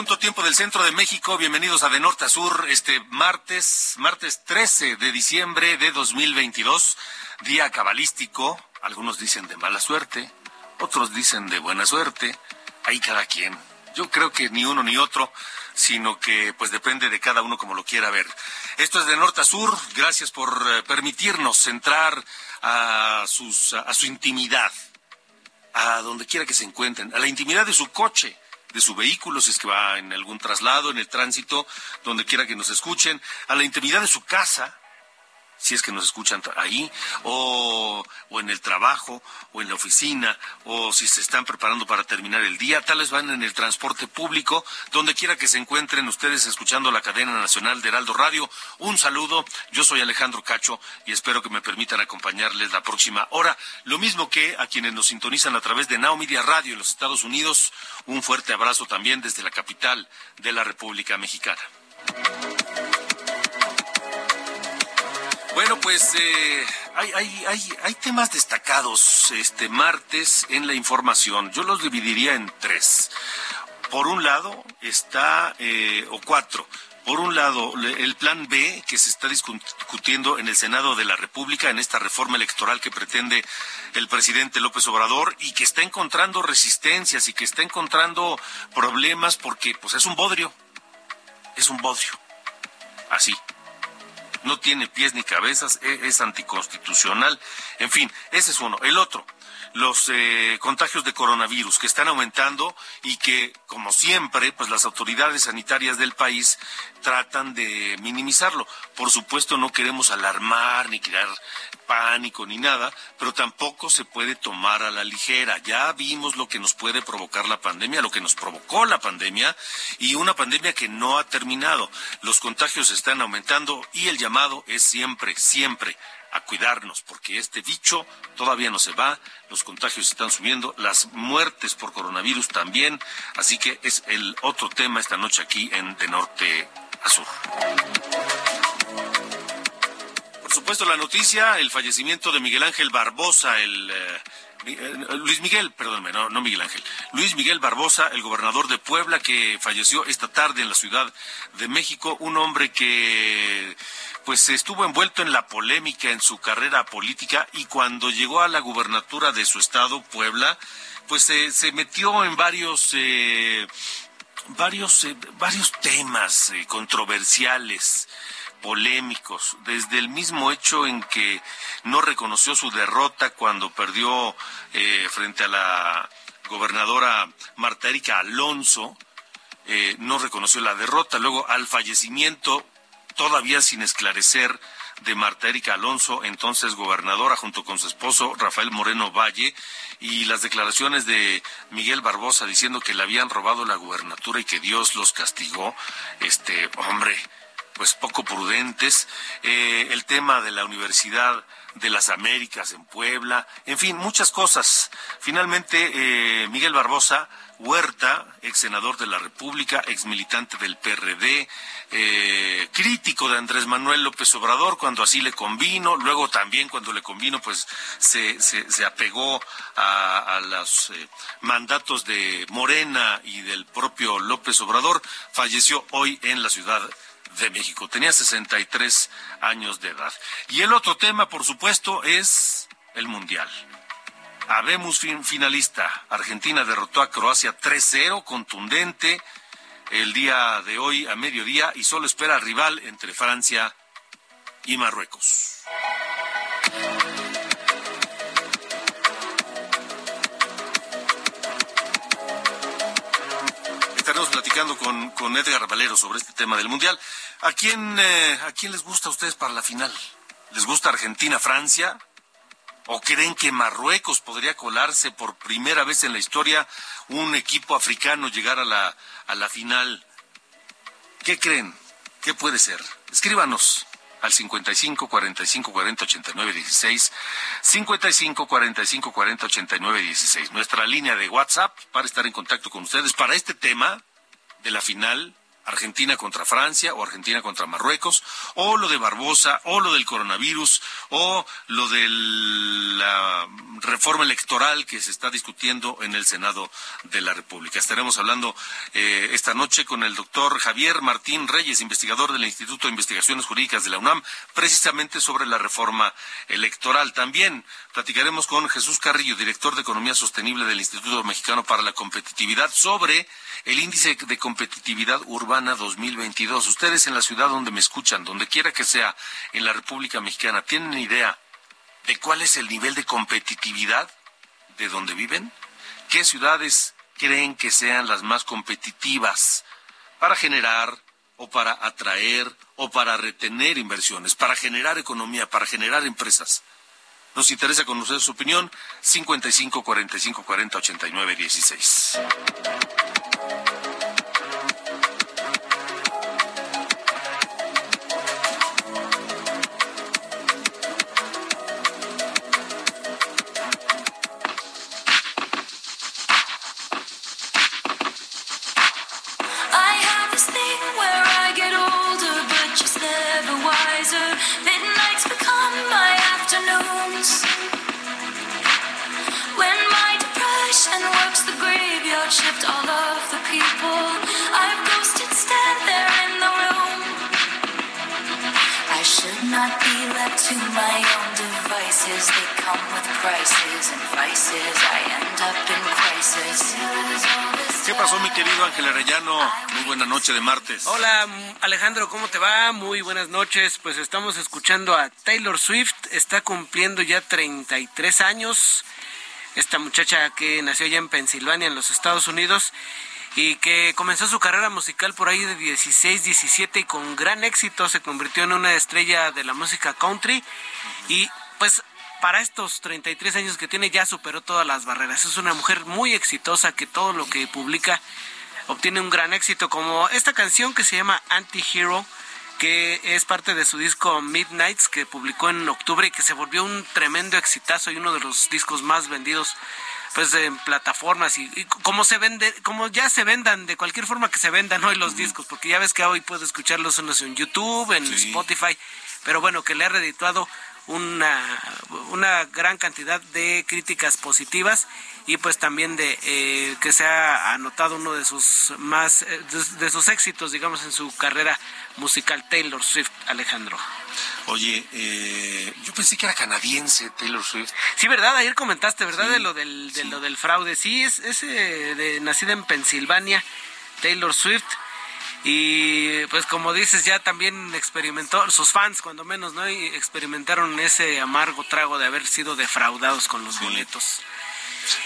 Punto, tiempo del centro de México. Bienvenidos a De Norte a Sur, este martes, martes 13 de diciembre de 2022, día cabalístico. Algunos dicen de mala suerte, otros dicen de buena suerte. Ahí cada quien. Yo creo que ni uno ni otro, sino que pues depende de cada uno como lo quiera ver. Esto es de norte a sur. Gracias por eh, permitirnos entrar a sus a su intimidad, a donde quiera que se encuentren, a la intimidad de su coche de su vehículo, si es que va en algún traslado, en el tránsito, donde quiera que nos escuchen, a la intimidad de su casa, si es que nos escuchan ahí, o, o, en el trabajo, o en la oficina, o si se están preparando para terminar el día, tal vez van en el transporte público, donde quiera que se encuentren ustedes escuchando la cadena nacional de Heraldo Radio. Un saludo, yo soy Alejandro Cacho y espero que me permitan acompañarles la próxima hora. Lo mismo que a quienes nos sintonizan a través de Now Radio en los Estados Unidos, un fuerte abrazo también desde la capital de la República Mexicana. Bueno, pues eh, hay, hay, hay, hay, temas destacados este martes en la información. Yo los dividiría en tres. Por un lado está, eh, o cuatro. Por un lado, el plan B que se está discutiendo en el Senado de la República en esta reforma electoral que pretende el presidente López Obrador y que está encontrando resistencias y que está encontrando problemas porque pues es un bodrio. Es un bodrio. Así no tiene pies ni cabezas, es, es anticonstitucional. En fin, ese es uno. El otro, los eh, contagios de coronavirus que están aumentando y que, como siempre, pues las autoridades sanitarias del país tratan de minimizarlo. Por supuesto, no queremos alarmar ni crear pánico ni nada, pero tampoco se puede tomar a la ligera. Ya vimos lo que nos puede provocar la pandemia, lo que nos provocó la pandemia y una pandemia que no ha terminado. Los contagios están aumentando y el llamado es siempre, siempre a cuidarnos, porque este bicho todavía no se va, los contagios están subiendo, las muertes por coronavirus también, así que es el otro tema esta noche aquí en De Norte a Sur. Por supuesto, la noticia, el fallecimiento de Miguel Ángel Barbosa, el... Eh, Luis Miguel, perdónme, no, no Miguel Ángel. Luis Miguel Barbosa, el gobernador de Puebla, que falleció esta tarde en la Ciudad de México, un hombre que pues estuvo envuelto en la polémica en su carrera política y cuando llegó a la gubernatura de su estado, Puebla, pues eh, se metió en varios eh, varios eh, varios temas eh, controversiales polémicos, desde el mismo hecho en que no reconoció su derrota cuando perdió eh, frente a la gobernadora Marta Erika Alonso, eh, no reconoció la derrota, luego al fallecimiento, todavía sin esclarecer, de Marta Erika Alonso, entonces gobernadora, junto con su esposo Rafael Moreno Valle, y las declaraciones de Miguel Barbosa diciendo que le habían robado la gubernatura y que Dios los castigó, este hombre, pues poco prudentes, eh, el tema de la Universidad de las Américas en Puebla, en fin, muchas cosas. Finalmente, eh, Miguel Barbosa Huerta, ex senador de la República, ex militante del PRD, eh, crítico de Andrés Manuel López Obrador cuando así le convino, luego también cuando le convino, pues se, se, se apegó a, a los eh, mandatos de Morena y del propio López Obrador, falleció hoy en la ciudad de México. Tenía 63 años de edad. Y el otro tema, por supuesto, es el Mundial. Habemos finalista. Argentina derrotó a Croacia 3-0, contundente el día de hoy a mediodía y solo espera rival entre Francia y Marruecos. Estaremos platicando con, con Edgar Valero sobre este tema del Mundial. ¿A quién, eh, ¿A quién les gusta a ustedes para la final? ¿Les gusta Argentina-Francia? ¿O creen que Marruecos podría colarse por primera vez en la historia un equipo africano llegar a la, a la final? ¿Qué creen? ¿Qué puede ser? Escríbanos al 55 45 40 89 16 55 45 40 89 16 nuestra línea de WhatsApp para estar en contacto con ustedes para este tema de la final Argentina contra Francia o Argentina contra Marruecos, o lo de Barbosa, o lo del coronavirus, o lo de la reforma electoral que se está discutiendo en el Senado de la República. Estaremos hablando eh, esta noche con el doctor Javier Martín Reyes, investigador del Instituto de Investigaciones Jurídicas de la UNAM, precisamente sobre la reforma electoral. También platicaremos con Jesús Carrillo, director de Economía Sostenible del Instituto Mexicano para la Competitividad, sobre el índice de competitividad urbana 2022. Ustedes en la ciudad donde me escuchan, donde quiera que sea, en la República Mexicana, ¿tienen idea de cuál es el nivel de competitividad de donde viven? ¿Qué ciudades creen que sean las más competitivas para generar o para atraer o para retener inversiones, para generar economía, para generar empresas? Nos interesa conocer su opinión. 55 45 40 89 16. ¿Qué pasó, mi querido Ángel Arellano? Muy buena noche de martes. Hola, Alejandro, ¿cómo te va? Muy buenas noches. Pues estamos escuchando a Taylor Swift. Está cumpliendo ya 33 años. Esta muchacha que nació ya en Pensilvania, en los Estados Unidos, y que comenzó su carrera musical por ahí de 16, 17 y con gran éxito se convirtió en una estrella de la música country. Y pues para estos 33 años que tiene ya superó todas las barreras. Es una mujer muy exitosa que todo lo que publica obtiene un gran éxito, como esta canción que se llama Anti-Hero, que es parte de su disco Midnights, que publicó en octubre y que se volvió un tremendo exitazo y uno de los discos más vendidos pues en plataformas y, como se vende, como ya se vendan de cualquier forma que se vendan hoy los discos, porque ya ves que hoy puedes escucharlos en YouTube, en Spotify, pero bueno, que le ha redituado una, una gran cantidad de críticas positivas y pues también de eh, que se ha anotado uno de sus más eh, de, sus éxitos digamos en su carrera musical Taylor Swift Alejandro. Oye eh, yo pensé que era canadiense Taylor Swift. Sí verdad ayer comentaste verdad de lo del de lo del fraude. Sí es ese de nacida en Pensilvania Taylor Swift y pues como dices ya también experimentó sus fans cuando menos no y experimentaron ese amargo trago de haber sido defraudados con los boletos.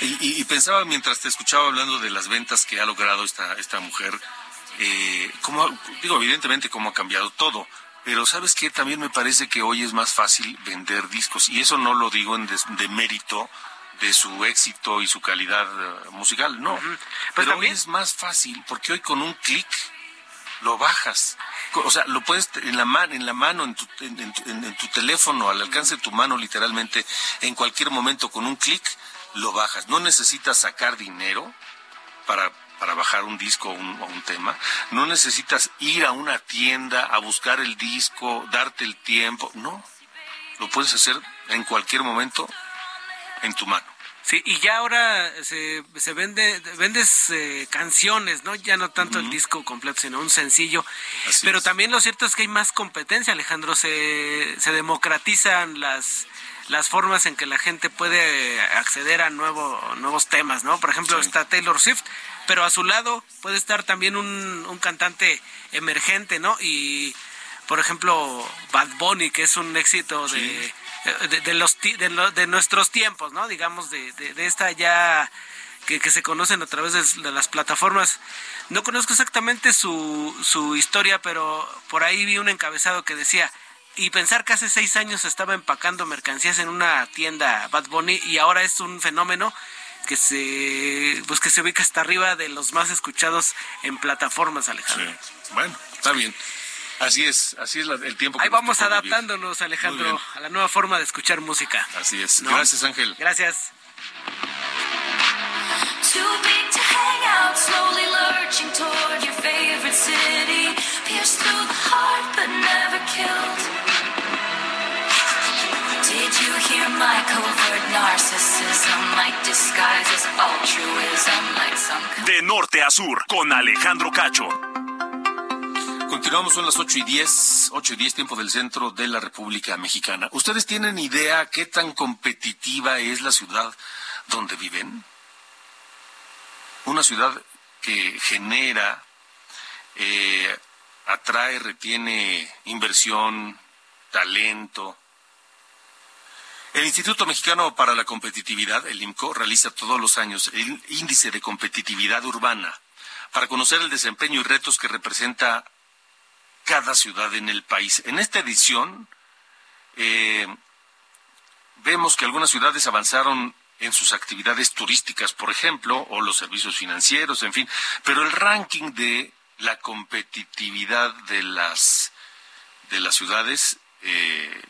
Y, pensaba mientras te escuchaba hablando de las ventas que ha logrado esta esta mujer eh, como digo evidentemente cómo ha cambiado todo pero sabes que también me parece que hoy es más fácil vender discos y eso no lo digo en de mérito de su éxito y su calidad eh, musical, no. Pues pero hoy es más fácil porque hoy con un clic lo bajas. O sea, lo puedes en la, mano, en la mano, en tu, en, tu teléfono, al alcance de tu mano, literalmente, en cualquier momento, con un clic, lo bajas. No necesitas sacar dinero para, para bajar un disco o un, tema. No necesitas ir a una tienda a buscar el disco, darte el tiempo. No. Lo puedes hacer en cualquier momento en tu mano. Sí, y ya ahora se, se vende, vendes eh, canciones, ¿no? Ya no tanto el disco completo, sino un sencillo. Pero también lo cierto es que hay más competencia, Alejandro. Se, se democratizan las, las formas en que la gente puede acceder a nuevo, nuevos temas, ¿no? Por ejemplo, está Taylor Swift, pero a su lado puede estar también un, un cantante emergente, ¿no? Y, por ejemplo, Bad Bunny, que es un éxito de, de, los, de, de, nuestros tiempos, ¿no? Digamos, de, de, esta ya que, que, se conocen a través de, las plataformas. No conozco exactamente su, su historia, pero por ahí vi un encabezado que decía, y pensar que hace seis años estaba empacando mercancías en una tienda Bad Bunny y ahora es un fenómeno que se pues que se ubica hasta arriba de los más escuchados en plataformas, Alejandro. Bueno, está bien. Así es, así es el tiempo. Que Ahí vamos adaptándonos, Alejandro, a la nueva forma de escuchar música. Así es. Gracias, Ángel. Gracias. De norte a sur, con Alejandro Cacho. Continuamos, son las 8 y 10, 8 y 10 tiempo del centro de la República Mexicana. ¿Ustedes tienen idea qué tan competitiva es la ciudad donde viven? Una ciudad que genera, eh, atrae, retiene inversión, talento, el Instituto Mexicano para la Competitividad, el IMCO, realiza todos los años el índice de competitividad urbana para conocer el desempeño y retos que representa cada ciudad en el país. En esta edición eh, vemos que algunas ciudades avanzaron en sus actividades turísticas, por ejemplo, o los servicios financieros, en fin, pero el ranking de la competitividad de las de las ciudades eh,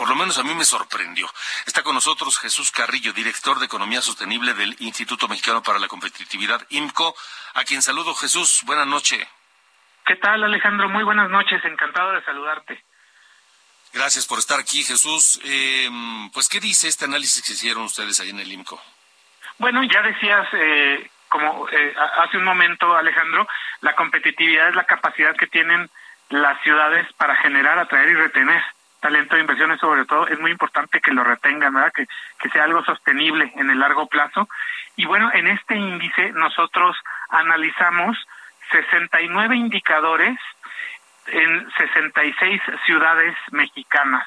por lo menos a mí me sorprendió. Está con nosotros Jesús Carrillo, director de Economía Sostenible del Instituto Mexicano para la Competitividad, IMCO, a quien saludo. Jesús, buenas noches. ¿Qué tal, Alejandro? Muy buenas noches, encantado de saludarte. Gracias por estar aquí, Jesús. Eh, pues, ¿qué dice este análisis que hicieron ustedes ahí en el IMCO? Bueno, ya decías, eh, como eh, hace un momento, Alejandro, la competitividad es la capacidad que tienen las ciudades para generar, atraer y retener talento de inversiones sobre todo es muy importante que lo retengan, ¿verdad? Que, que sea algo sostenible en el largo plazo. Y bueno, en este índice nosotros analizamos 69 indicadores en 66 ciudades mexicanas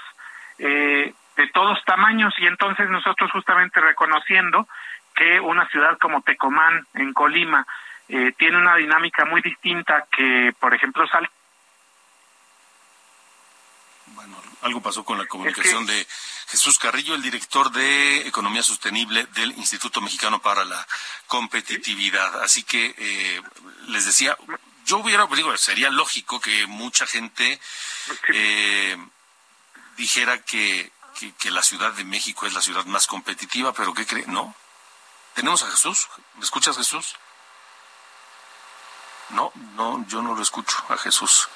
eh, de todos tamaños. Y entonces nosotros justamente reconociendo que una ciudad como Tecomán en Colima eh, tiene una dinámica muy distinta que por ejemplo Salta bueno, algo pasó con la comunicación de Jesús Carrillo, el director de Economía Sostenible del Instituto Mexicano para la Competitividad. Así que eh, les decía, yo hubiera, digo, sería lógico que mucha gente eh, dijera que, que, la Ciudad de México es la ciudad más competitiva, pero ¿qué cree? No. ¿Tenemos a Jesús? ¿Me escuchas, Jesús? No, no, yo no lo escucho a Jesús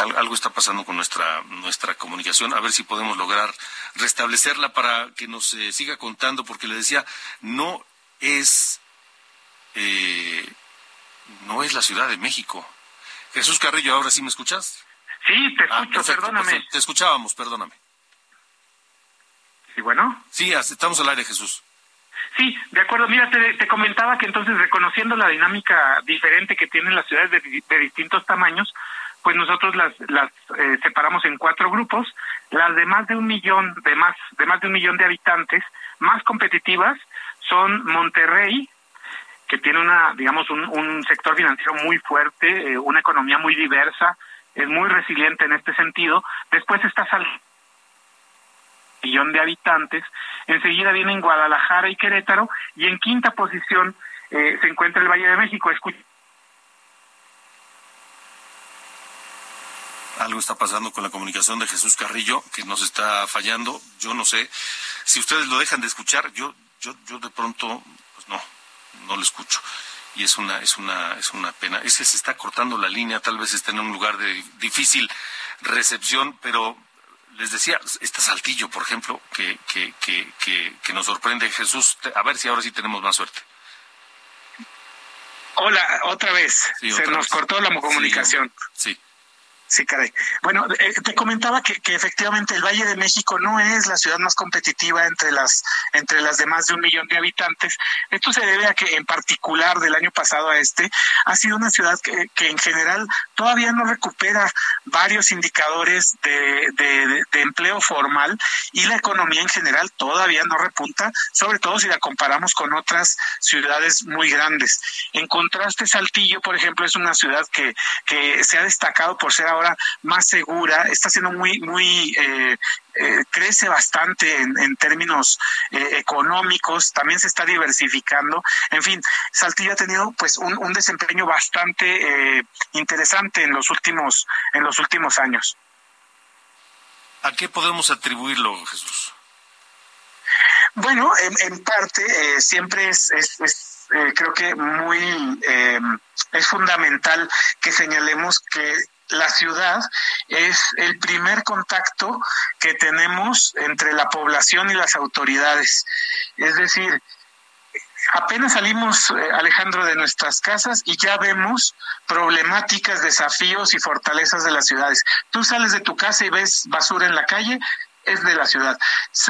algo está pasando con nuestra nuestra comunicación, a ver si podemos lograr restablecerla para que nos eh, siga contando, porque le decía, no es eh, no es la Ciudad de México. Jesús Carrillo, ¿ahora sí me escuchas? Sí, te ah, escucho, perdóname. Te escuchábamos, perdóname. ¿Sí, bueno? Sí, estamos al aire, Jesús. Sí, de acuerdo. Mira, te, comentaba que entonces, reconociendo la dinámica diferente que tienen las ciudades de distintos tamaños, pues nosotros las, las eh, separamos en cuatro grupos, las de más de un millón, de más, de más de un millón de habitantes, más competitivas, son Monterrey, que tiene una, digamos, un, un sector financiero muy fuerte, eh, una economía muy diversa, es muy resiliente en este sentido. Después está Sal millón de habitantes, enseguida vienen Guadalajara y Querétaro, y en quinta posición eh, se encuentra el Valle de México. Escucha algo está pasando con la comunicación de Jesús Carrillo que nos está fallando. Yo no sé si ustedes lo dejan de escuchar. Yo, yo, yo de pronto, pues no, no lo escucho y es una es una es una pena. Es que se está cortando la línea. Tal vez esté en un lugar de difícil recepción, pero les decía, está Saltillo, por ejemplo, que, que, que, que, que nos sorprende Jesús. A ver si ahora sí tenemos más suerte. Hola, otra vez. se nos cortó la comunicación. sí. Sí, caray. Bueno, eh, te comentaba que, que, efectivamente el Valle de México no es la ciudad más competitiva entre las entre las de más de un millón de habitantes. Esto se debe a que en particular del año pasado a este ha sido una ciudad que, que en general todavía no recupera varios indicadores de, de, de, empleo formal y la economía en general todavía no repunta, sobre todo si la comparamos con otras ciudades muy grandes. En contraste, Saltillo, por ejemplo, es una ciudad que, que se ha destacado por ser ahora ahora más segura, está siendo muy, muy, eh, eh, crece bastante en, términos eh, económicos, también se está diversificando. En fin, Saltillo ha tenido pues un, un desempeño bastante interesante en los últimos, en los últimos años. ¿A qué podemos atribuirlo, Jesús? Bueno, en, en parte siempre es, es, es creo que muy es fundamental que señalemos que la ciudad es el primer contacto que tenemos entre la población y las autoridades. Es decir, apenas salimos, eh, Alejandro, de nuestras casas y ya vemos problemáticas, desafíos y fortalezas de las ciudades. Tú sales de tu casa y ves basura en la calle, es de la ciudad.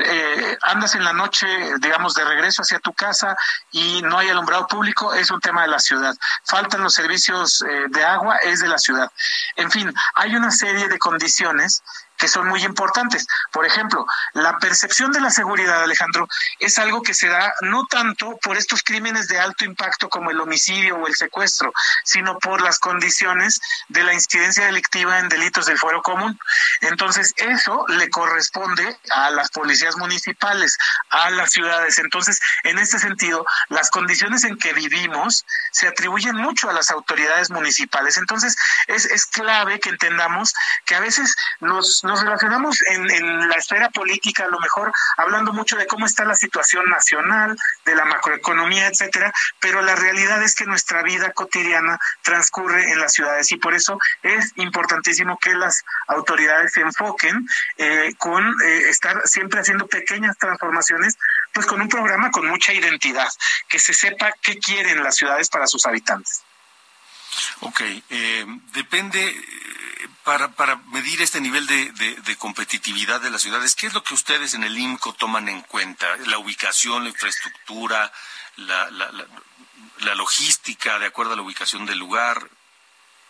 Eh, andas en la noche, digamos, de regreso hacia tu casa y no hay alumbrado público, es un tema de la ciudad. Faltan los servicios eh, de agua, es de la ciudad. En fin, hay una serie de condiciones que son muy importantes. Por ejemplo, la percepción de la seguridad, Alejandro, es algo que se da no tanto por estos crímenes de alto impacto como el homicidio o el secuestro, sino por las condiciones de la incidencia delictiva en delitos del fuero común. Entonces, eso le corresponde a las policías municipales, a las ciudades. Entonces, en este sentido, las condiciones en que vivimos se atribuyen mucho a las autoridades municipales. Entonces, es, es clave que entendamos que a veces nos nos relacionamos en, en, la esfera política, a lo mejor hablando mucho de cómo está la situación nacional, de la macroeconomía, etcétera, pero la realidad es que nuestra vida cotidiana transcurre en las ciudades y por eso es importantísimo que las autoridades se enfoquen eh, con eh, estar siempre haciendo pequeñas transformaciones, pues con un programa con mucha identidad, que se sepa qué quieren las ciudades para sus habitantes. Ok, eh, depende para, para medir este nivel de, de, competitividad de las ciudades, ¿qué es lo que ustedes en el INCO toman en cuenta? ¿La ubicación, la infraestructura, la, la, la, logística de acuerdo a la ubicación del lugar?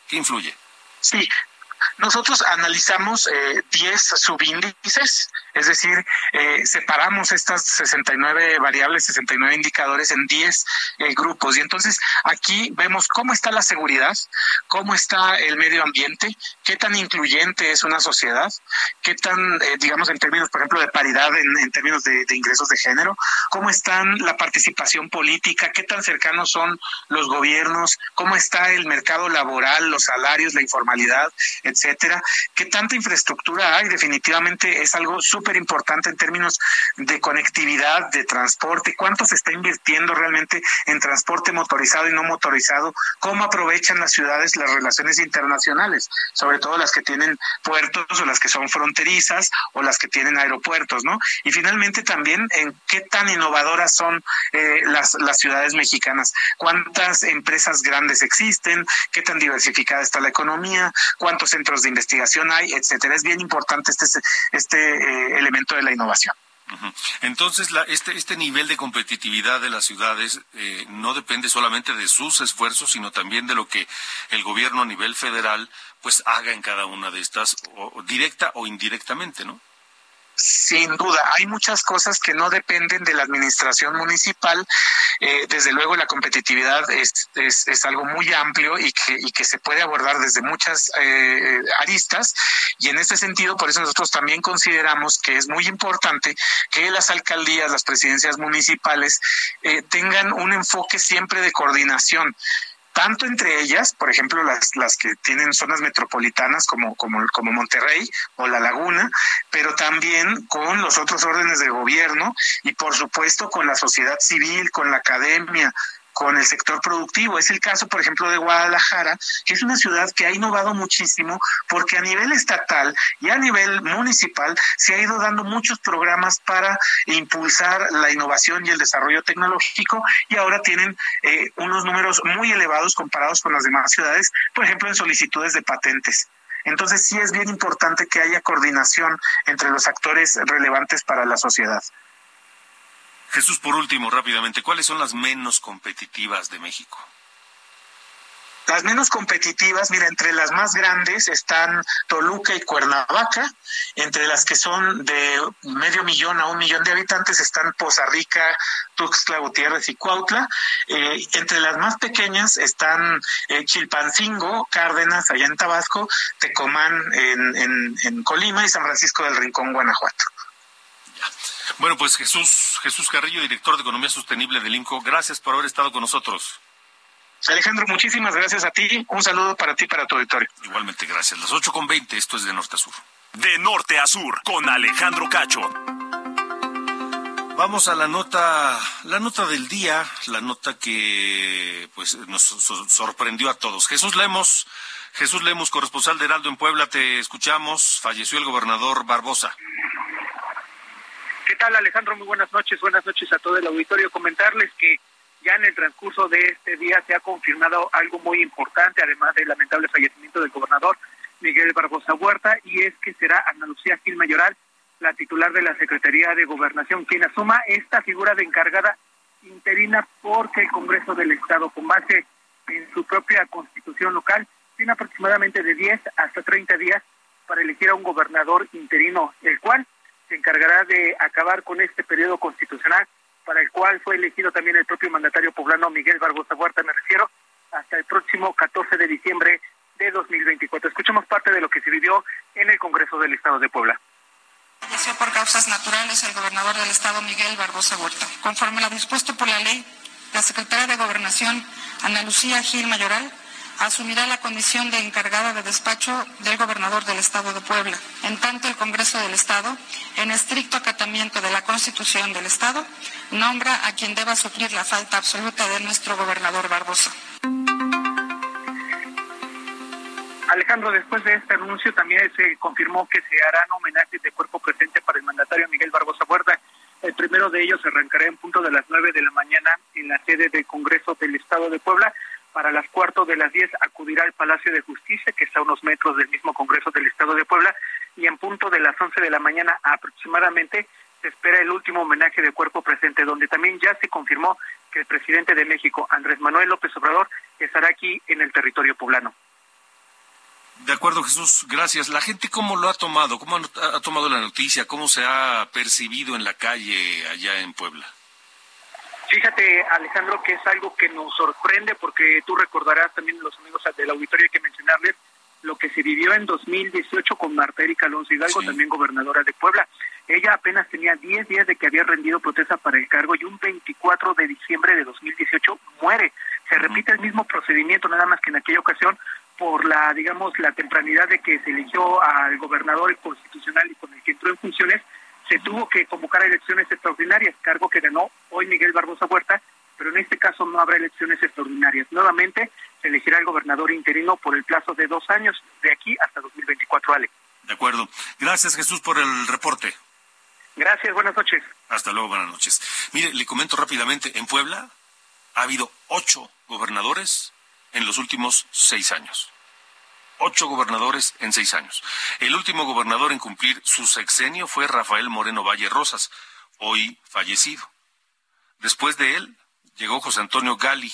¿Qué influye? Sí, nosotros analizamos eh, 10 subíndices, es decir, eh, separamos estas 69 variables, 69 indicadores en 10 eh, grupos. Y entonces aquí vemos cómo está la seguridad, cómo está el medio ambiente, qué tan incluyente es una sociedad, qué tan, eh, digamos, en términos, por ejemplo, de paridad, en, términos de, ingresos de género, cómo están la participación política, qué tan cercanos son los gobiernos, cómo está el mercado laboral, los salarios, la informalidad, etcétera, qué tanta infraestructura hay, definitivamente es algo importante en términos de conectividad, de transporte, cuánto se está invirtiendo realmente en transporte motorizado y no motorizado, cómo aprovechan las ciudades las relaciones internacionales, sobre todo las que tienen puertos o las que son fronterizas o las que tienen aeropuertos, ¿no? Y finalmente también en qué tan innovadoras son eh, las, las ciudades mexicanas, cuántas empresas grandes existen, qué tan diversificada está la economía, cuántos centros de investigación hay, etcétera. Es bien importante este, este eh, elemento de la innovación. Entonces, la, este, este nivel de competitividad de las ciudades eh, no depende solamente de sus esfuerzos, sino también de lo que el gobierno a nivel federal pues haga en cada una de estas, directa o indirectamente, ¿no? Sin duda, hay muchas cosas que no dependen de la administración municipal. Eh, desde luego, la competitividad es, es, algo muy amplio y que, y que se puede abordar desde muchas eh, aristas. Y en este sentido, por eso nosotros también consideramos que es muy importante que las alcaldías, las presidencias municipales eh, tengan un enfoque siempre de coordinación tanto entre ellas, por ejemplo, las, las que tienen zonas metropolitanas como, como, como Monterrey o La Laguna, pero también con los otros órdenes de gobierno y, por supuesto, con la sociedad civil, con la academia, con el sector productivo. Es el caso, por ejemplo, de Guadalajara, que es una ciudad que ha innovado muchísimo porque a nivel estatal y a nivel municipal se ha ido dando muchos programas para impulsar la innovación y el desarrollo tecnológico y ahora tienen eh, unos números muy elevados comparados con las demás ciudades, por ejemplo, en solicitudes de patentes. Entonces sí es bien importante que haya coordinación entre los actores relevantes para la sociedad. Jesús, por último, rápidamente, ¿cuáles son las menos competitivas de México? Las menos competitivas, mira, entre las más grandes están Toluca y Cuernavaca, entre las que son de medio millón a un millón de habitantes están Poza Rica, Tuxtla Gutiérrez y Cuautla. Eh, entre las más pequeñas están eh, Chilpancingo, Cárdenas, allá en Tabasco, Tecomán en, en Colima y San Francisco del Rincón, Guanajuato. Bueno, pues Jesús, Jesús Carrillo, director de Economía Sostenible del INCO, gracias por haber estado con nosotros. Alejandro, muchísimas gracias a ti. Un saludo para ti y para tu auditorio. Igualmente, gracias. Las 8 con 20, esto es de norte a sur. De norte a sur, con Alejandro Cacho. Vamos a la nota, la nota del día, la nota que pues nos sorprendió a todos. Jesús Lemos, Jesús Lemos, corresponsal de Heraldo en Puebla, te escuchamos. Falleció el gobernador Barbosa. ¿Qué tal, Alejandro? Muy buenas noches. Buenas noches a todo el auditorio. Comentarles que ya en el transcurso de este día se ha confirmado algo muy importante, además del lamentable fallecimiento del gobernador Miguel Barbosa Huerta, y es que será Ana Lucía Gil Mayoral, la titular de la Secretaría de Gobernación, quien asuma esta figura de encargada interina porque el Congreso del Estado, con base en su propia constitución local, tiene aproximadamente de 10 hasta 30 días para elegir a un gobernador interino, el cual se encargará de acabar con este periodo constitucional para el cual fue elegido también el propio mandatario poblano Miguel Barbosa Huerta, me refiero, hasta el próximo 14 de diciembre de 2024. Escuchemos parte de lo que se vivió en el Congreso del Estado de Puebla. Falleció por causas naturales el gobernador del Estado Miguel Barbosa Huerta. Conforme a lo dispuesto por la ley, la secretaria de Gobernación, Ana Lucía Gil Mayoral, asumirá la condición de encargada de despacho del gobernador del Estado de Puebla. En tanto, el Congreso del Estado, en estricto acatamiento de la Constitución del Estado, nombra a quien deba suplir la falta absoluta de nuestro gobernador Barbosa. Alejandro, después de este anuncio también se confirmó que se harán homenajes de cuerpo presente para el mandatario Miguel Barbosa Huerta. El primero de ellos arrancará en punto de las nueve de la mañana en la sede del Congreso del Estado de Puebla para las cuarto de las diez acudirá al Palacio de Justicia, que está a unos metros del mismo Congreso del Estado de Puebla, y en punto de las once de la mañana aproximadamente se espera el último homenaje de cuerpo presente, donde también ya se confirmó que el presidente de México, Andrés Manuel López Obrador, estará aquí en el territorio poblano. De acuerdo, Jesús, gracias. ¿La gente cómo lo ha tomado? ¿Cómo ha tomado la noticia? ¿Cómo se ha percibido en la calle allá en Puebla? Fíjate, Alejandro, que es algo que nos sorprende porque tú recordarás también los amigos del auditorio hay que mencionarles lo que se vivió en 2018 con Marta Erika Alonso Hidalgo, también gobernadora de Puebla. Ella apenas tenía 10 días de que había rendido protesta para el cargo y un 24 de diciembre de 2018 muere. Se repite el mismo procedimiento, nada más que en aquella ocasión por la, digamos, la tempranidad de que se eligió al gobernador constitucional y con el que entró en funciones, se tuvo que convocar elecciones extraordinarias, cargo que ganó hoy Miguel Barbosa Huerta, pero en este caso no habrá elecciones extraordinarias. Nuevamente se elegirá el gobernador interino por el plazo de dos años, de aquí hasta 2024, Ale. De acuerdo. Gracias, Jesús, por el reporte. Gracias, buenas noches. Hasta luego, buenas noches. Mire, le comento rápidamente, en Puebla ha habido ocho gobernadores en los últimos seis años ocho gobernadores en seis años. El último gobernador en cumplir su sexenio fue Rafael Moreno Valle Rosas, hoy fallecido. Después de él llegó José Antonio Gali,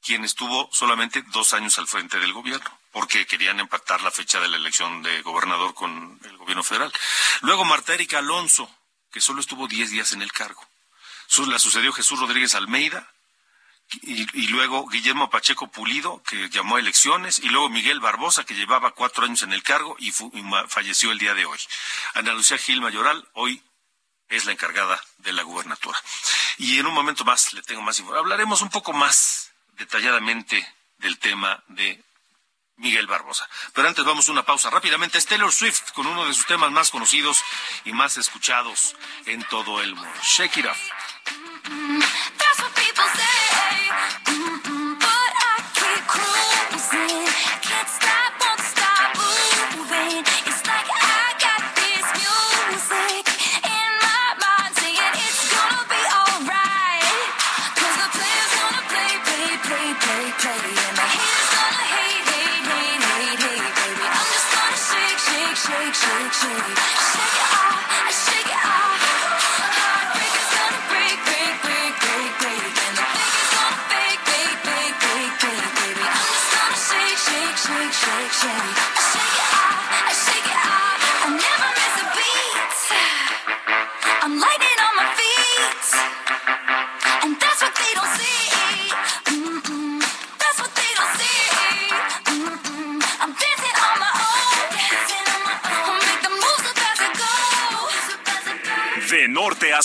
quien estuvo solamente dos años al frente del gobierno, porque querían empatar la fecha de la elección de gobernador con el gobierno federal. Luego Marta Erika Alonso, que solo estuvo diez días en el cargo. La sucedió Jesús Rodríguez Almeida, y, luego Guillermo Pacheco Pulido, que llamó a elecciones, y luego Miguel Barbosa, que llevaba cuatro años en el cargo y, falleció el día de hoy. Ana Lucía Gil Mayoral, hoy es la encargada de la gubernatura. Y en un momento más le tengo más información. Hablaremos un poco más detalladamente del tema de Miguel Barbosa. Pero antes vamos a una pausa rápidamente. Es Taylor Swift con uno de sus temas más conocidos y más escuchados en todo el mundo. Shake it off.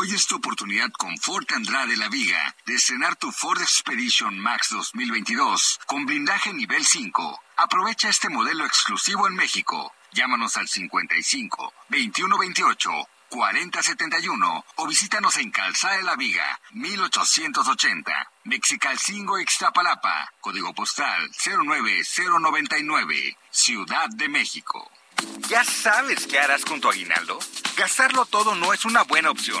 Hoy es tu oportunidad con Ford Andrade La Viga de estrenar tu Ford Expedition Max 2022 con blindaje nivel 5. Aprovecha este modelo exclusivo en México. Llámanos al 55 2128 4071 o visítanos en Calzada de la Viga 1880, Mexicalcingo Ixtapalapa, código postal 09099, Ciudad de México. ¿Ya sabes qué harás con tu aguinaldo? Gastarlo todo no es una buena opción.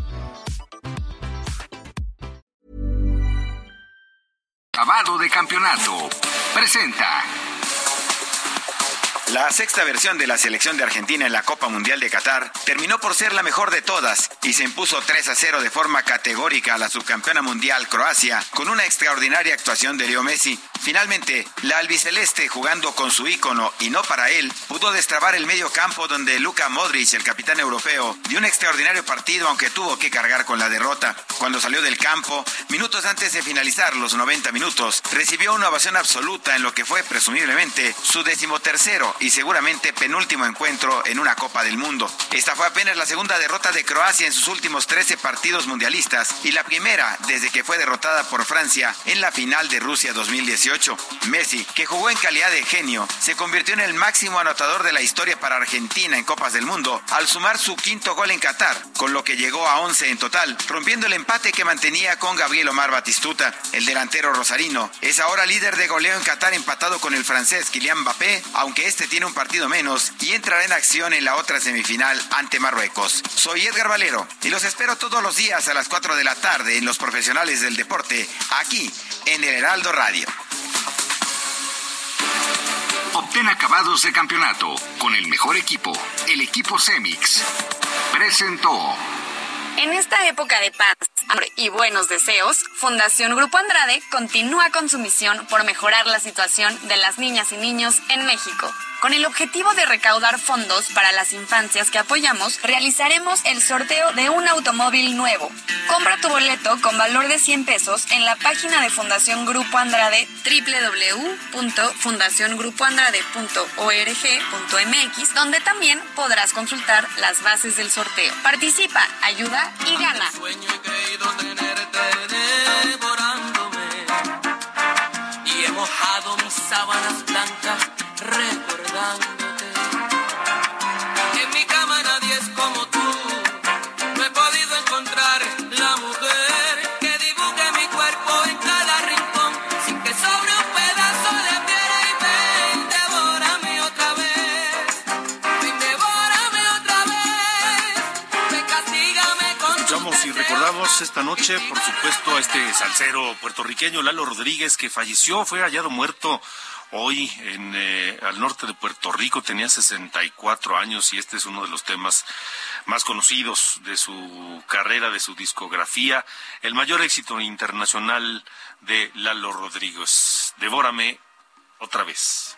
Acabado de campeonato. Presenta. La sexta versión de la selección de Argentina en la Copa Mundial de Qatar terminó por ser la mejor de todas y se impuso 3 a 0 de forma categórica a la subcampeona mundial Croacia con una extraordinaria actuación de Leo Messi. Finalmente, la albiceleste jugando con su ícono y no para él, pudo destrabar el medio campo donde Luka Modric, el capitán europeo, dio un extraordinario partido aunque tuvo que cargar con la derrota. Cuando salió del campo, minutos antes de finalizar los 90 minutos, recibió una ovación absoluta en lo que fue presumiblemente su decimotercero y seguramente penúltimo encuentro en una Copa del Mundo. Esta fue apenas la segunda derrota de Croacia en sus últimos 13 partidos mundialistas y la primera desde que fue derrotada por Francia en la final de Rusia 2018. Messi, que jugó en calidad de genio, se convirtió en el máximo anotador de la historia para Argentina en Copas del Mundo al sumar su quinto gol en Qatar, con lo que llegó a 11 en total, rompiendo el empate que mantenía con Gabriel Omar Batistuta. El delantero rosarino es ahora líder de goleo en Qatar empatado con el francés Kylian Mbappé, aunque este tiene un partido menos y entrará en acción en la otra semifinal ante Marruecos. Soy Edgar Valero y los espero todos los días a las 4 de la tarde en Los Profesionales del Deporte, aquí en el Heraldo Radio. Obtén acabados de campeonato con el mejor equipo, el equipo Cemix. Presentó. En esta época de paz, hambre y buenos deseos, Fundación Grupo Andrade continúa con su misión por mejorar la situación de las niñas y niños en México. Con el objetivo de recaudar fondos para las infancias que apoyamos, realizaremos el sorteo de un automóvil nuevo. Compra tu boleto con valor de 100 pesos en la página de Fundación Grupo Andrade www.fundaciongrupoandrade.org.mx, donde también podrás consultar las bases del sorteo. Participa, ayuda y gana. mojado mis sábanas blancas recordándote. En mi cama nadie es como tú, no he podido encontrar la mujer que dibuje mi cuerpo en cada rincón, sin que sobre un pedazo de piel y ven, devórame otra vez, ven, devórame otra vez, ven, castígame con Escuchamos y recordamos esta noche, por supuesto, a este salsero puertorriqueño Lalo Rodríguez que falleció, fue hallado muerto hoy en eh, al norte de Puerto Rico, tenía 64 años y este es uno de los temas más conocidos de su carrera, de su discografía, el mayor éxito internacional de Lalo Rodríguez. Devórame otra vez.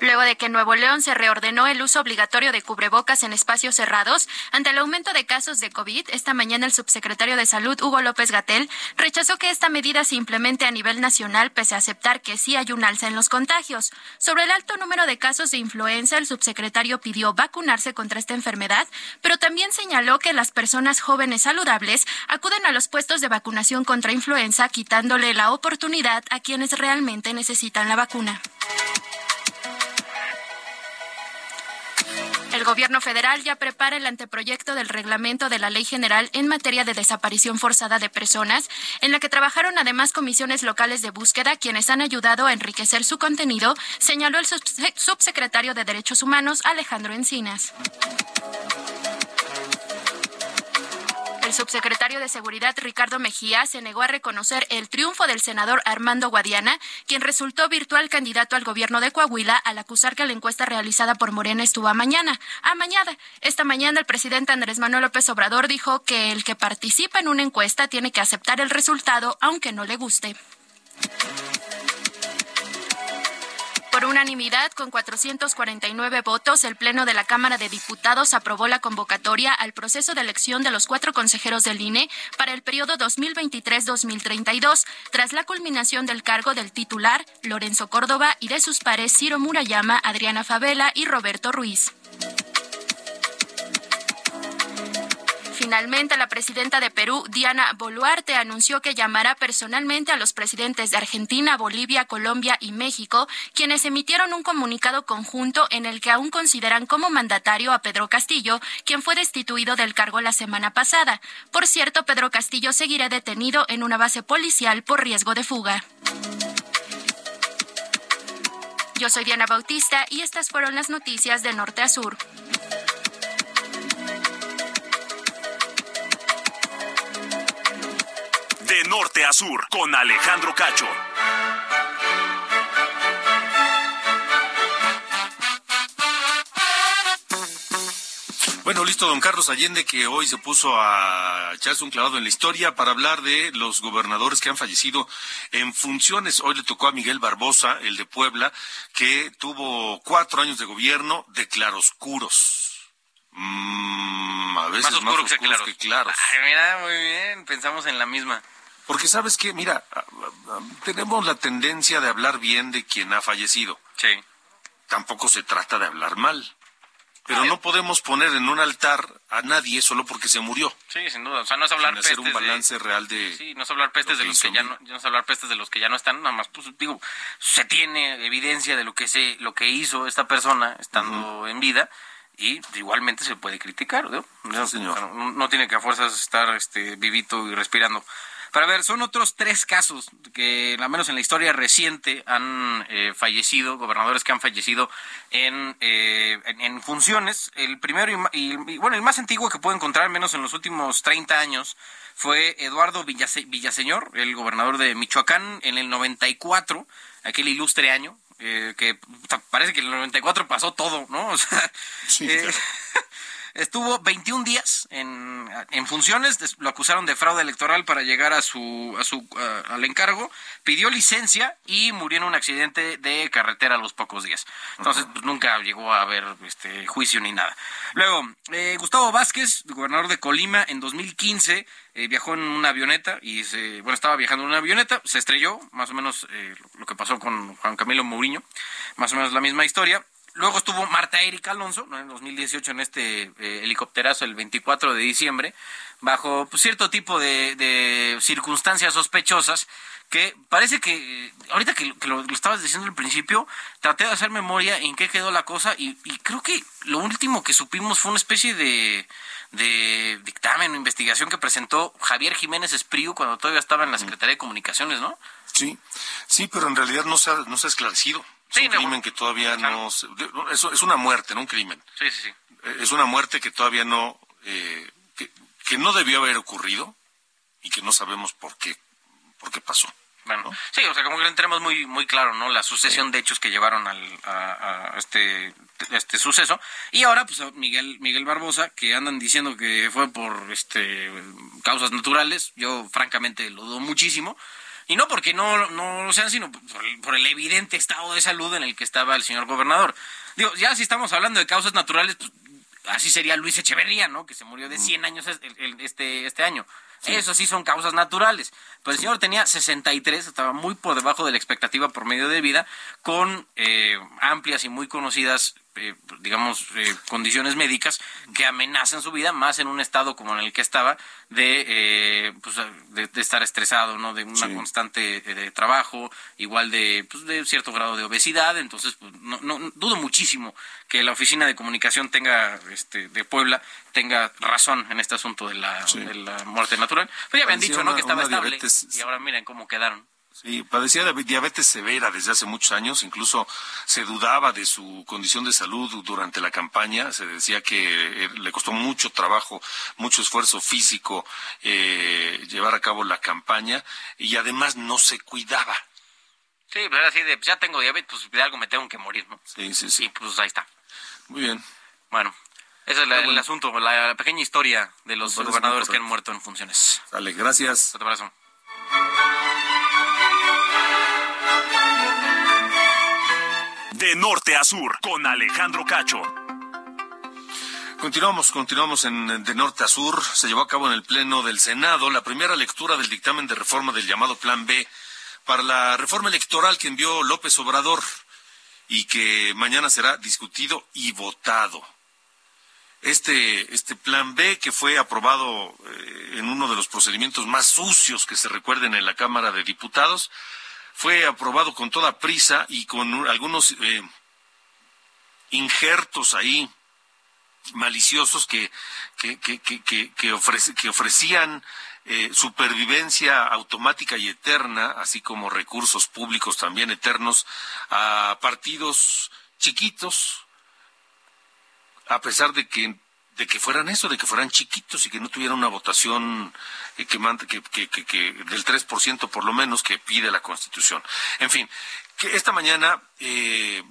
Luego de que en Nuevo León se reordenó el uso obligatorio de cubrebocas en espacios cerrados, ante el aumento de casos de COVID, esta mañana el subsecretario de Salud, Hugo López Gatel, rechazó que esta medida se implemente a nivel nacional, pese a aceptar que sí hay un alza en los contagios. Sobre el alto número de casos de influenza, el subsecretario pidió vacunarse contra esta enfermedad, pero también señaló que las personas jóvenes saludables acuden a los puestos de vacunación contra influenza, quitándole la oportunidad a quienes realmente necesitan la vacuna. El gobierno federal ya prepara el anteproyecto del reglamento de la Ley General en materia de desaparición forzada de personas, en la que trabajaron además comisiones locales de búsqueda, quienes han ayudado a enriquecer su contenido, señaló el subse- subsecretario de Derechos Humanos, Alejandro Encinas. El subsecretario de Seguridad Ricardo Mejía se negó a reconocer el triunfo del senador Armando Guadiana, quien resultó virtual candidato al gobierno de Coahuila al acusar que la encuesta realizada por Morena estuvo amañada. Amañada. Esta mañana el presidente Andrés Manuel López Obrador dijo que el que participa en una encuesta tiene que aceptar el resultado aunque no le guste. Unanimidad, con 449 votos, el Pleno de la Cámara de Diputados aprobó la convocatoria al proceso de elección de los cuatro consejeros del INE para el periodo 2023-2032, tras la culminación del cargo del titular, Lorenzo Córdoba, y de sus pares Ciro Murayama, Adriana Favela y Roberto Ruiz. Finalmente, la presidenta de Perú, Diana Boluarte, anunció que llamará personalmente a los presidentes de Argentina, Bolivia, Colombia y México, quienes emitieron un comunicado conjunto en el que aún consideran como mandatario a Pedro Castillo, quien fue destituido del cargo la semana pasada. Por cierto, Pedro Castillo seguirá detenido en una base policial por riesgo de fuga. Yo soy Diana Bautista y estas fueron las noticias de Norte a Sur. De norte a sur, con Alejandro Cacho. Bueno, listo, don Carlos Allende, que hoy se puso a echarse un clavado en la historia para hablar de los gobernadores que han fallecido en funciones. Hoy le tocó a Miguel Barbosa, el de Puebla, que tuvo cuatro años de gobierno de claroscuros. Mm, a veces Más más, oscuro que oscuros claros. que claros. Ay, mira, muy bien, pensamos en la misma. Porque sabes que, mira, ah, ah, tenemos la tendencia de hablar bien de quien ha fallecido. Sí. Tampoco se trata de hablar mal. Pero no podemos poner en un altar a nadie solo porque se murió. Sí, sin duda. O sea, no es hablar Sin hacer pestes un balance de, real de... Sí, no es hablar pestes lo de los que ya no, no es hablar pestes de los que ya no están, nada más, pues digo, se tiene evidencia de lo que se, lo que hizo esta persona estando en vida y igualmente se puede criticar, ¿no? No, señor. o sea, no- no tiene que a fuerzas estar este vivito y respirando. Para ver, son otros tres casos que, al menos en la historia reciente, han eh, fallecido, gobernadores que han fallecido en, eh, en, en funciones. El primero y, y- y, bueno, el más antiguo que puedo encontrar, al menos en los últimos 30 años, fue Eduardo Villase- Villaseñor, el gobernador de Michoacán, en el 94, aquel ilustre año, eh, que parece que en el 94 pasó todo, ¿no? O sea, eh, Estuvo 21 días en, en funciones, lo acusaron de fraude electoral para llegar a su, a su a- al encargo, pidió licencia y murió en un accidente de carretera a los pocos días. Entonces, pues, nunca llegó a haber este juicio ni nada. Luego, eh, Gustavo Vázquez, gobernador de Colima, en 2015 eh, viajó en una avioneta y se, bueno, estaba viajando en una avioneta, se estrelló, más o menos eh, lo, lo que pasó con Juan Camilo Mourinho, más o menos la misma historia. Luego estuvo Marta Erika Alonso, ¿no? en 2018, en este eh, helicópterazo el 24 de diciembre, bajo pues, cierto tipo de, de circunstancias sospechosas, que parece que, eh, ahorita que, lo- que lo, lo estabas diciendo al principio, traté de hacer memoria en qué quedó la cosa y, y creo que lo último que supimos fue una especie de, de dictamen o investigación que presentó Javier Jiménez Espriu cuando todavía estaba en la Secretaría de Comunicaciones, ¿no? Sí, sí, pero en realidad no se ha, no se ha esclarecido. Es Sí, un no, crimen que todavía no... se- no, Es, es una muerte, no un crimen. Sí, sí, sí. Eh, Es una muerte que todavía no... eh, que, que no debió haber ocurrido y que no sabemos por qué, por qué pasó. Bueno, sí, o sea, como que lo tenemos muy muy claro, ¿no? La sucesión de hechos que llevaron al, a, a este, este suceso. Y ahora, pues, Miguel, Miguel Barbosa, que andan diciendo que fue por este causas naturales. Yo, francamente, lo dudo muchísimo. Y no porque no, no lo sean, sino por el, por el evidente estado de salud en el que estaba el señor gobernador. Digo, ya si estamos hablando de causas naturales, pues, así sería Luis Echeverría, ¿no? Que se murió de 100 años es- el- el- este, este año. Eso sí son causas naturales. Pero el señor tenía 63, estaba muy por debajo de la expectativa por medio de vida, con eh, amplias y muy conocidas, eh, digamos, eh, condiciones médicas que amenazan su vida, más en un estado como en el que estaba, de, eh, pues, de, de estar estresado, ¿no? De una constante eh, de trabajo, igual de, pues, de cierto grado de obesidad. Entonces, pues, no, no, dudo muchísimo que la oficina de comunicación tenga, este, de Puebla, tenga razón en este asunto de la, de la muerte natural. Pues ya habían dicho, ¿no? Que estaba estable. diabetes- Y ahora miren cómo quedaron. Sí, padecía de diabetes severa desde hace muchos años, incluso se dudaba de su condición de salud durante la campaña, se decía que eh, le costó mucho trabajo, mucho esfuerzo físico eh, llevar a cabo la campaña y además no se cuidaba. Sí, pero era así de, ya tengo diabetes, pues de algo me tengo que morir, ¿no? Sí, sí, sí. Y pues ahí está. Muy bien. Bueno, ese es la- el asunto, la, la pequeña historia de los gobernadores que han muerto en funciones. Dale, gracias. Un abrazo. De norte a sur, con Alejandro Cacho. Continuamos, continuamos en de norte a sur. Se llevó a cabo en el Pleno del Senado la primera lectura del dictamen de reforma del llamado Plan B para la reforma electoral que envió López Obrador y que mañana será discutido y votado. Este, este Plan B que fue aprobado eh, en uno de los procedimientos más sucios que se recuerden en la Cámara de Diputados, fue aprobado con toda prisa y con un- algunos eh, injertos ahí maliciosos que, que, que, que ofrecían eh, supervivencia automática y eterna, así como recursos públicos también eternos, a partidos chiquitos, a pesar de que de que fueran eso, de que fueran chiquitos y que no tuvieran una votación eh, que, que, que, que del 3% por lo menos que pide la Constitución. En fin, que esta mañana eh,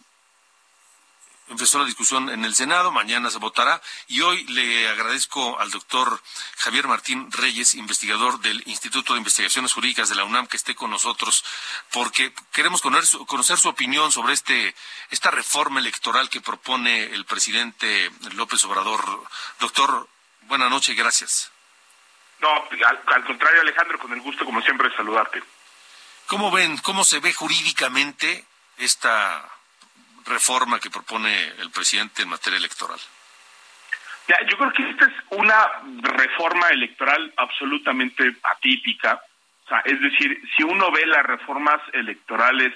empezó la discusión en el Senado, mañana se votará y hoy le agradezco al doctor Javier Martín Reyes, investigador del Instituto de Investigaciones Jurídicas de la UNAM, que esté con nosotros porque queremos conocer su, opinión sobre este esta reforma electoral que propone el presidente López Obrador. Doctor, buenas noches y gracias. No, al, al contrario, Alejandro, con el gusto, como siempre, de saludarte. ¿Cómo ven, cómo se ve jurídicamente esta reforma que propone el presidente en materia electoral? Ya, yo creo que esta es una reforma electoral absolutamente atípica. O sea, es decir, si uno ve las reformas electorales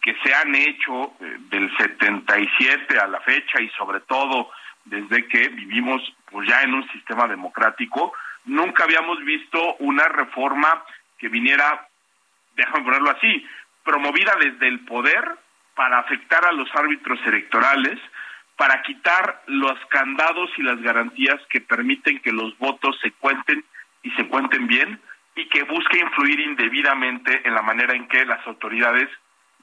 que se han hecho eh, del 77 a la fecha y sobre todo desde que vivimos pues ya en un sistema democrático, nunca habíamos visto una reforma que viniera, déjame ponerlo así, promovida desde el poder para afectar a los árbitros electorales, para quitar los candados y las garantías que permiten que los votos se cuenten y se cuenten bien y que busque influir indebidamente en la manera en que las autoridades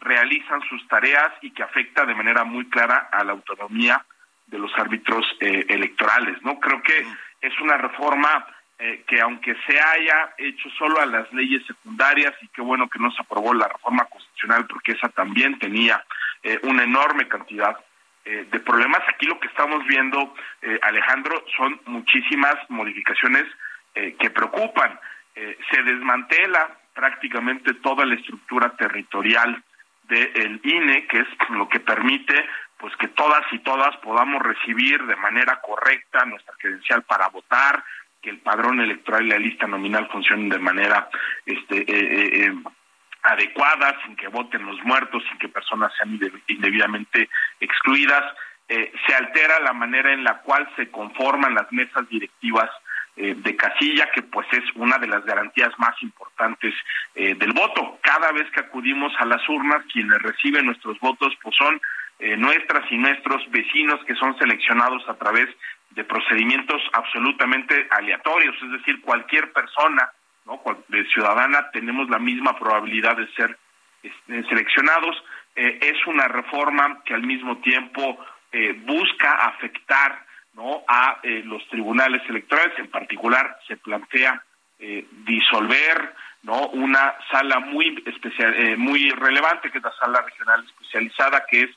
realizan sus tareas y que afecta de manera muy clara a la autonomía de los árbitros eh, electorales. No creo que es una reforma eh, que aunque se haya hecho solo a las leyes secundarias y qué bueno que no se aprobó la reforma constitucional porque esa también tenía eh, una enorme cantidad de problemas. Aquí lo que estamos viendo, Alejandro, son muchísimas modificaciones que preocupan. se desmantela prácticamente toda la estructura territorial del INE, que es lo que permite pues que todas y todas podamos recibir de manera correcta nuestra credencial para votar, el padrón electoral y la lista nominal funcionen de manera este eh, eh, eh, adecuada, sin que voten los muertos, sin que personas sean indebidamente excluidas. se altera la manera en la cual se conforman las mesas directivas de casilla, que pues es una de las garantías más importantes del voto. Cada vez que acudimos a las urnas, quienes reciben nuestros votos pues son nuestras y nuestros vecinos que son seleccionados a través de procedimientos absolutamente aleatorios, es decir, cualquier persona, ¿no? de ciudadana tenemos la misma probabilidad de ser este, seleccionados. Eh, es una reforma que al mismo tiempo eh, busca afectar ¿no? a los tribunales electorales, en particular se plantea disolver no una sala muy especial muy relevante que es la sala regional especializada que es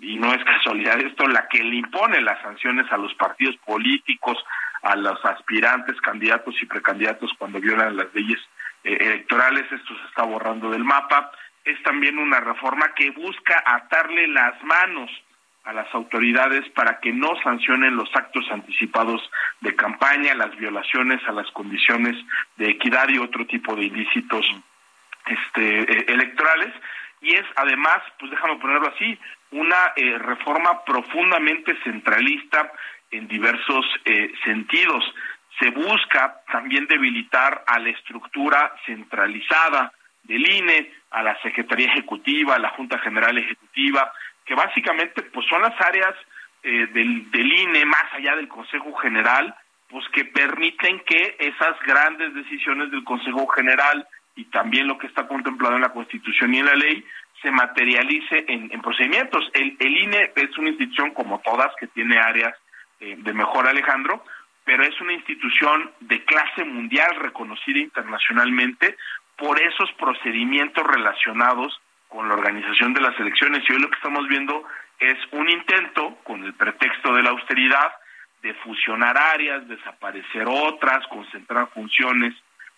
y no es casualidad esto, la que le impone las sanciones a los partidos políticos, a los aspirantes, candidatos y precandidatos cuando violan las leyes eh, electorales, esto se está borrando del mapa, es también una reforma que busca atarle las manos a las autoridades para que no sancionen los actos anticipados de campaña, las violaciones a las condiciones de equidad y otro tipo de ilícitos este, eh, electorales. Y es además, pues déjame ponerlo así, una eh, reforma profundamente centralista en diversos eh, sentidos. Se busca también debilitar a la estructura centralizada del INE, a la Secretaría Ejecutiva, a la Junta General Ejecutiva, que básicamente pues son las áreas eh, del, del INE más allá del Consejo General, pues que permiten que esas grandes decisiones del Consejo General y también lo que está contemplado en la Constitución y en la ley, se materialice en, procedimientos. El, INE es una institución como todas que tiene áreas eh, de mejor, Alejandro, pero es una institución de clase mundial reconocida internacionalmente por esos procedimientos relacionados con la organización de las elecciones. Y hoy lo que estamos viendo es un intento, con el pretexto de la austeridad, de fusionar áreas, desaparecer otras, concentrar funciones,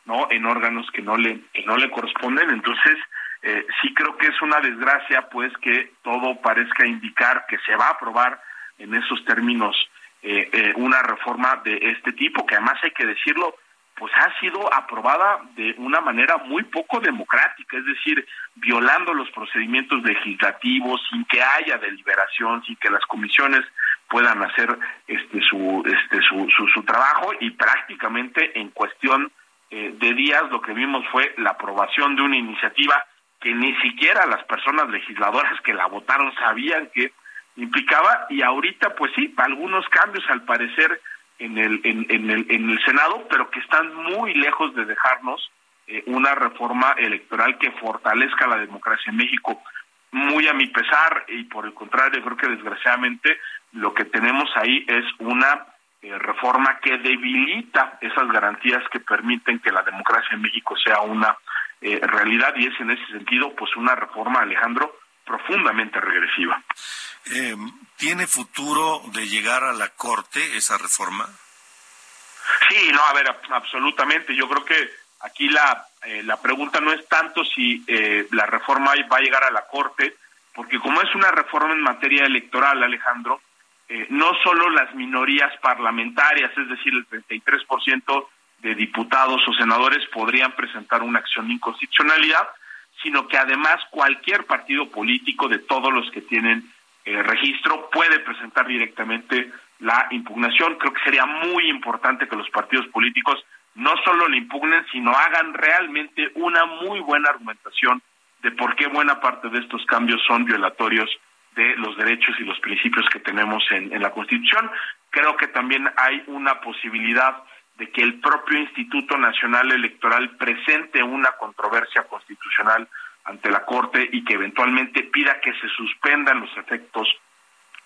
¿no? En órganos que no le que no le corresponden. Entonces, eh, sí creo que es una desgracia, pues, que todo parezca indicar que se va a aprobar en esos términos eh, eh, una reforma de este tipo, que además hay que decirlo, pues ha sido aprobada de una manera muy poco democrática, es decir, violando los procedimientos legislativos, sin que haya deliberación, sin que las comisiones puedan hacer este su este su, su, su trabajo y prácticamente en cuestión de días lo que vimos fue la aprobación de una iniciativa que ni siquiera las personas legisladoras que la votaron sabían que implicaba y ahorita pues sí, algunos cambios al parecer en el, en, el, en el Senado, pero que están muy lejos de dejarnos eh, una reforma electoral que fortalezca la democracia en México. Muy a mi pesar y por el contrario, creo que desgraciadamente lo que tenemos ahí es una eh, reforma que debilita esas garantías que permiten que la democracia en México sea una eh, realidad y es en ese sentido pues una reforma, Alejandro, profundamente regresiva. Eh, ¿Tiene futuro de llegar a la Corte esa reforma? Sí, no, a ver, absolutamente. Yo creo que aquí la, eh, la pregunta no es tanto si la reforma va a llegar a la Corte, porque como es una reforma en materia electoral, Alejandro, eh, no solo las minorías parlamentarias, es decir, el 33% de diputados o senadores podrían presentar una acción de inconstitucionalidad, sino que además cualquier partido político de todos los que tienen eh, registro puede presentar directamente la impugnación. Creo que sería muy importante que los partidos políticos no solo le impugnen, sino hagan realmente una muy buena argumentación de por qué buena parte de estos cambios son violatorios de los derechos y los principios que tenemos en, la Constitución. Creo que también hay una posibilidad de que el propio Instituto Nacional Electoral presente una controversia constitucional ante la Corte y que eventualmente pida que se suspendan los efectos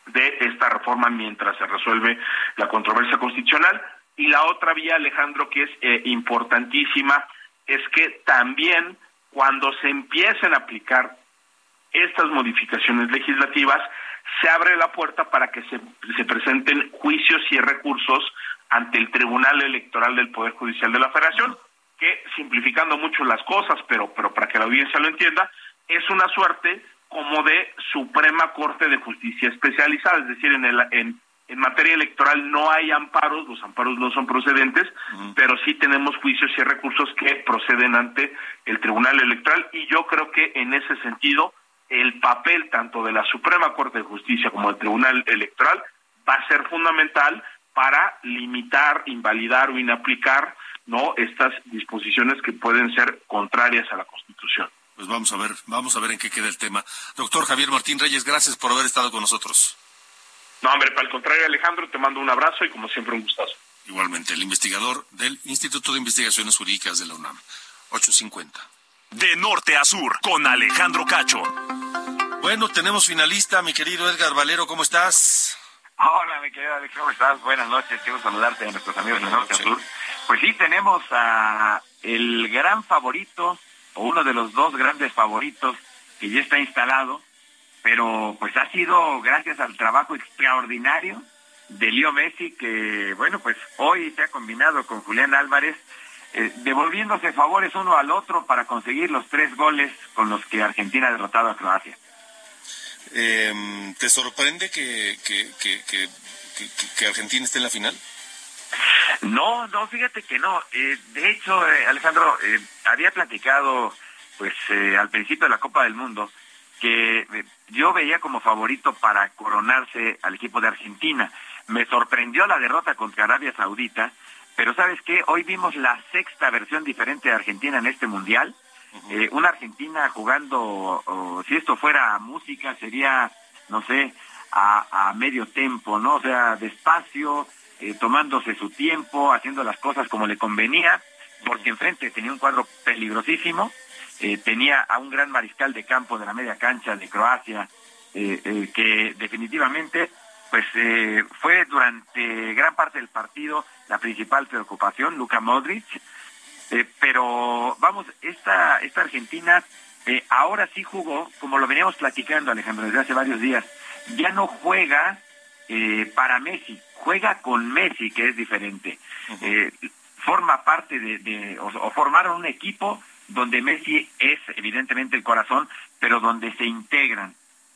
de esta reforma mientras se resuelve la controversia constitucional. Y la otra vía, Alejandro, que es eh, importantísima, es que también cuando se empiecen a aplicar estas modificaciones legislativas, se abre la puerta para que se, se presenten juicios y recursos ante el Tribunal Electoral del Poder Judicial de la Federación, que simplificando mucho las cosas, pero, pero para que la audiencia lo entienda, es una suerte como de Suprema Corte de Justicia especializada, es decir, en, el, en, en materia electoral no hay amparos, los amparos no son procedentes, pero sí tenemos juicios y recursos que proceden ante el Tribunal Electoral y yo creo que en ese sentido el papel tanto de la Suprema Corte de Justicia como del Tribunal Electoral va a ser fundamental para limitar, invalidar o inaplicar no estas disposiciones que pueden ser contrarias a la Constitución. Pues vamos a ver, vamos a ver en qué queda el tema. Doctor Javier Martín Reyes, gracias por haber estado con nosotros. No, hombre, para el contrario, Alejandro, te mando un abrazo y como siempre un gustazo. Igualmente, el investigador del Instituto de Investigaciones Jurídicas de la UNAM, 850. De norte a sur, con Alejandro Cacho. Bueno, tenemos finalista, mi querido Edgar Valero, ¿cómo estás? Hola, mi querido Alex, ¿cómo estás? Buenas noches, quiero saludarte a nuestros amigos de Norte a Sur. Pues sí, tenemos a el gran favorito, o uno de los dos grandes favoritos, que ya está instalado, pero pues ha sido gracias al trabajo extraordinario de Leo Messi, que bueno, pues hoy se ha combinado con Julián Álvarez, eh, devolviéndose favores uno al otro para conseguir los tres goles con los que Argentina ha derrotado a Croacia. Eh, ¿Te sorprende que, que, que, Argentina esté en la final? No, no, fíjate que no. Eh, de hecho, eh, Alejandro, eh, había platicado, pues, eh, al principio de la Copa del Mundo, que yo veía como favorito para coronarse al equipo de Argentina. Me sorprendió la derrota contra Arabia Saudita, pero ¿sabes qué? Hoy vimos la sexta versión diferente de Argentina en este Mundial. Eh, una Argentina jugando, o, si esto fuera música, sería, no sé, a, a medio tempo, ¿no? O sea, despacio, eh, tomándose su tiempo, haciendo las cosas como le convenía, porque enfrente tenía un cuadro peligrosísimo, eh, tenía a un gran mariscal de campo de la media cancha de Croacia, que definitivamente pues fue durante gran parte del partido la principal preocupación, Luka Modric, eh, pero vamos, esta, esta Argentina eh, ahora sí jugó, como lo veníamos platicando Alejandro desde hace varios días, ya no juega eh, para Messi, juega con Messi, que es diferente. Forma parte de, de o, o formaron un equipo donde Messi es evidentemente el corazón, pero donde se integran.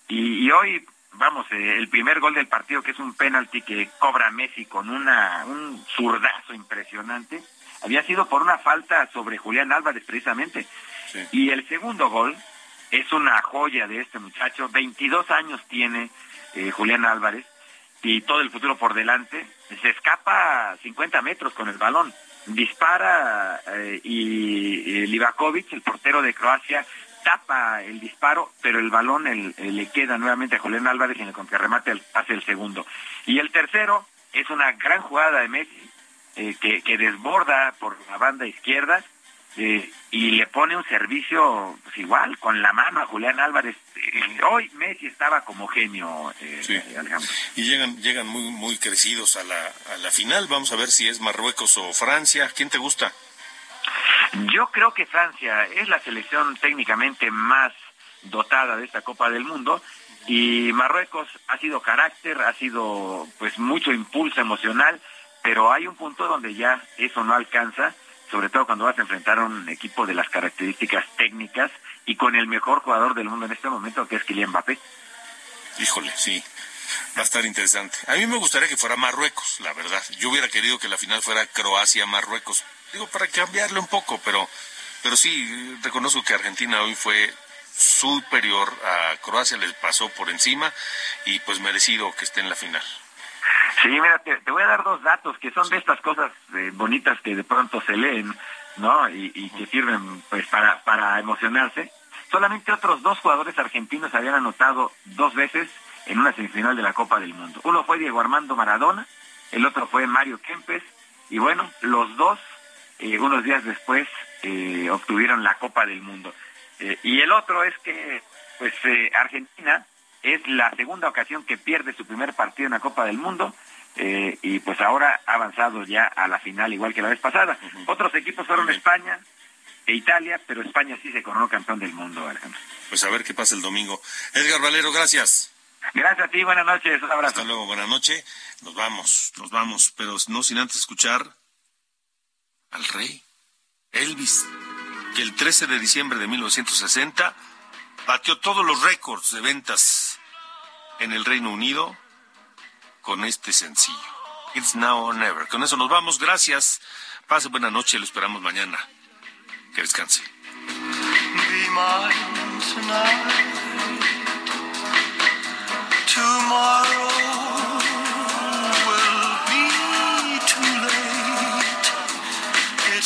Y, y hoy, vamos, eh, el primer gol del partido, que es un penalti que cobra Messi con una, un zurdazo impresionante, había sido por una falta sobre Julián Álvarez precisamente. Y el segundo gol es una joya de este muchacho, 22 años tiene eh, Julián Álvarez y todo el futuro por delante, se escapa 50 metros con el balón, dispara eh, y, y Livakovic, el portero de Croacia, tapa el disparo, pero el balón el, el le queda nuevamente a Julián Álvarez y en el contrarremate hace el segundo. Y el tercero es una gran jugada de Messi eh, que, que desborda por la banda izquierda eh, y le pone un servicio pues, igual, con la mano a Julián Álvarez. Eh, hoy Messi estaba como genio, eh, eh, Alejandro. Y llegan, llegan muy, muy crecidos a la, a la final. Vamos a ver si es Marruecos o Francia. ¿Quién te gusta? Yo creo que Francia es la selección técnicamente más dotada de esta Copa del Mundo y Marruecos ha sido carácter, ha sido pues mucho impulso emocional, pero hay un punto donde ya eso no alcanza, sobre todo cuando vas a enfrentar a un equipo de las características técnicas y con el mejor jugador del mundo en este momento que es Kylian Mbappé. Híjole, sí. Va a estar interesante. A mí me gustaría que fuera Marruecos, la verdad. Yo hubiera querido que la final fuera Croacia-Marruecos. Digo, para cambiarle un poco, pero, pero sí, reconozco que Argentina hoy fue superior a Croacia, les pasó por encima y pues merecido que esté en la final. Sí, mira, te, voy a dar dos datos que son de estas cosas eh, bonitas que de pronto se leen, ¿no? Y, que sirven pues para, para emocionarse. Solamente otros dos jugadores argentinos habían anotado dos veces en una semifinal de la Copa del Mundo. Uno fue Diego Armando Maradona, el otro fue Mario Kempes, y bueno, los dos, eh, unos días después, eh, obtuvieron la Copa del Mundo. Eh, y el otro es que, pues, Argentina es la segunda ocasión que pierde su primer partido en la Copa del Mundo. y pues ahora ha avanzado ya a la final igual que la vez pasada. Otros equipos fueron España e Italia, pero España sí se coronó campeón del mundo, Alejandro. Pues a ver qué pasa el domingo. Edgar Valero, gracias. Gracias a ti, buenas noches, un abrazo. Hasta luego, buenas noches. Nos vamos, nos vamos, pero no sin antes escuchar al rey, Elvis, que el 13 de diciembre de 1960 batió todos los récords de ventas en el Reino Unido con este sencillo. It's now or never. Con eso nos vamos, gracias. Pase buena noche, lo esperamos mañana. Que descanse.